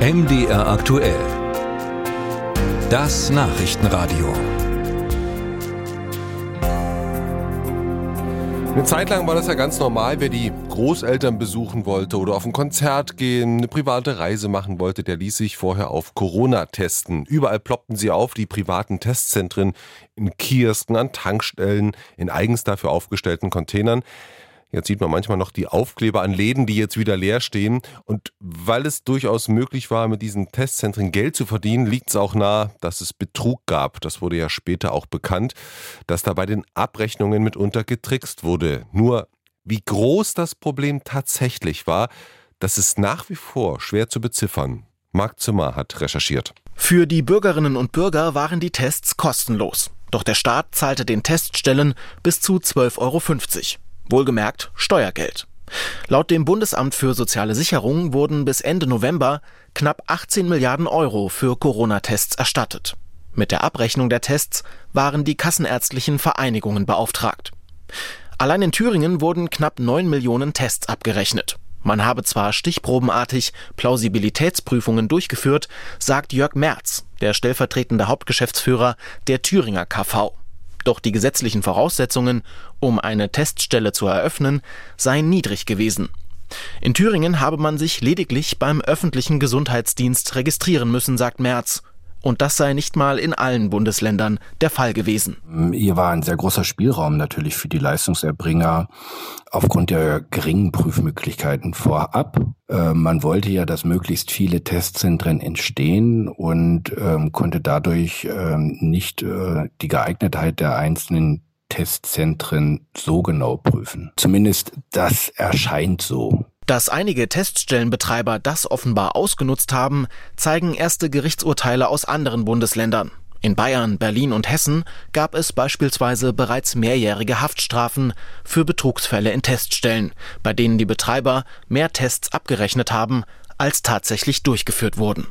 MDR aktuell. Das Nachrichtenradio. Eine Zeit lang war das ja ganz normal, wer die Großeltern besuchen wollte oder auf ein Konzert gehen, eine private Reise machen wollte, der ließ sich vorher auf Corona testen. Überall ploppten sie auf, die privaten Testzentren in Kiosken, an Tankstellen, in eigens dafür aufgestellten Containern. Jetzt sieht man manchmal noch die Aufkleber an Läden, die jetzt wieder leer stehen. Und weil es durchaus möglich war, mit diesen Testzentren Geld zu verdienen, liegt es auch nahe, dass es Betrug gab. Das wurde ja später auch bekannt, dass da bei den Abrechnungen mitunter getrickst wurde. Nur wie groß das Problem tatsächlich war, das ist nach wie vor schwer zu beziffern. Marc Zimmer hat recherchiert. Für die Bürgerinnen und Bürger waren die Tests kostenlos. Doch der Staat zahlte den Teststellen bis zu 12,50 Euro. Wohlgemerkt Steuergeld. Laut dem Bundesamt für soziale Sicherung wurden bis Ende November knapp 18 Milliarden Euro für Corona-Tests erstattet. Mit der Abrechnung der Tests waren die kassenärztlichen Vereinigungen beauftragt. Allein in Thüringen wurden knapp 9 Millionen Tests abgerechnet. Man habe zwar stichprobenartig Plausibilitätsprüfungen durchgeführt, sagt Jörg Merz, der stellvertretende Hauptgeschäftsführer der Thüringer KV. Doch die gesetzlichen Voraussetzungen, um eine Teststelle zu eröffnen, seien niedrig gewesen. In Thüringen habe man sich lediglich beim öffentlichen Gesundheitsdienst registrieren müssen, sagt Merz. Und das sei nicht mal in allen Bundesländern der Fall gewesen. Hier war ein sehr großer Spielraum natürlich für die Leistungserbringer aufgrund der geringen Prüfmöglichkeiten vorab. Äh, man wollte ja, dass möglichst viele Testzentren entstehen und ähm, konnte dadurch ähm, nicht äh, die Geeignetheit der einzelnen Testzentren so genau prüfen. Zumindest das erscheint so. Dass einige Teststellenbetreiber das offenbar ausgenutzt haben, zeigen erste Gerichtsurteile aus anderen Bundesländern. In Bayern, Berlin und Hessen gab es beispielsweise bereits mehrjährige Haftstrafen für Betrugsfälle in Teststellen, bei denen die Betreiber mehr Tests abgerechnet haben, als tatsächlich durchgeführt wurden.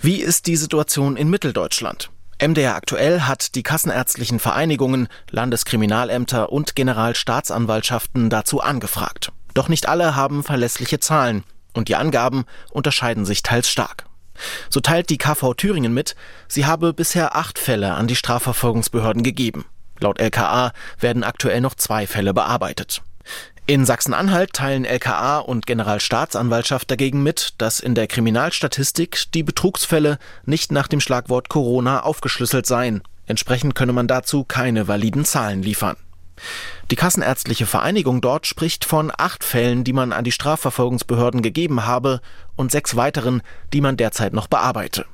Wie ist die Situation in Mitteldeutschland? MDR aktuell hat die kassenärztlichen Vereinigungen, Landeskriminalämter und Generalstaatsanwaltschaften dazu angefragt. Doch nicht alle haben verlässliche Zahlen und die Angaben unterscheiden sich teils stark. So teilt die KV Thüringen mit, sie habe bisher acht Fälle an die Strafverfolgungsbehörden gegeben. Laut LKA werden aktuell noch zwei Fälle bearbeitet. In Sachsen-Anhalt teilen LKA und Generalstaatsanwaltschaft dagegen mit, dass in der Kriminalstatistik die Betrugsfälle nicht nach dem Schlagwort Corona aufgeschlüsselt seien. Entsprechend könne man dazu keine validen Zahlen liefern. Die Kassenärztliche Vereinigung dort spricht von acht Fällen, die man an die Strafverfolgungsbehörden gegeben habe und sechs weiteren, die man derzeit noch bearbeite.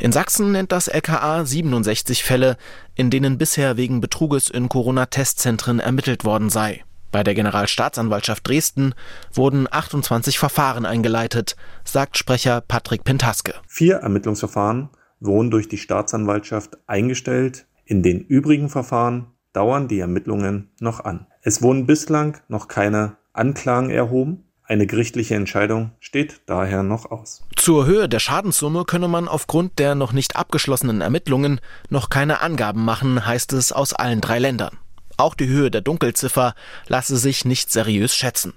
In Sachsen nennt das LKA 67 Fälle, in denen bisher wegen Betruges in Corona-Testzentren ermittelt worden sei. Bei der Generalstaatsanwaltschaft Dresden wurden 28 Verfahren eingeleitet, sagt Sprecher Patrick Pentaske. Vier Ermittlungsverfahren wurden durch die Staatsanwaltschaft eingestellt. In den übrigen Verfahren dauern die Ermittlungen noch an. Es wurden bislang noch keine Anklagen erhoben. Eine gerichtliche Entscheidung steht daher noch aus. Zur Höhe der Schadenssumme könne man aufgrund der noch nicht abgeschlossenen Ermittlungen noch keine Angaben machen, heißt es aus allen drei Ländern. Auch die Höhe der Dunkelziffer lasse sich nicht seriös schätzen.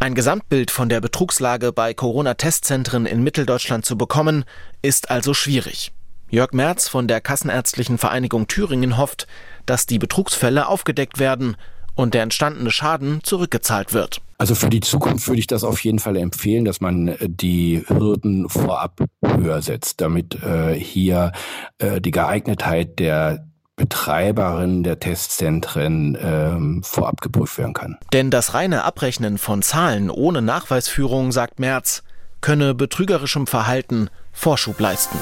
Ein Gesamtbild von der Betrugslage bei Corona-Testzentren in Mitteldeutschland zu bekommen, ist also schwierig. Jörg Merz von der Kassenärztlichen Vereinigung Thüringen hofft, dass die Betrugsfälle aufgedeckt werden und der entstandene Schaden zurückgezahlt wird. Also für die Zukunft würde ich das auf jeden Fall empfehlen, dass man äh, die Hürden vorab höher setzt, damit äh, hier äh, die Geeignetheit der Betreiberin der Testzentren ähm, vorab geprüft werden kann. Denn das reine Abrechnen von Zahlen ohne Nachweisführung, sagt Merz, könne betrügerischem Verhalten Vorschub leisten.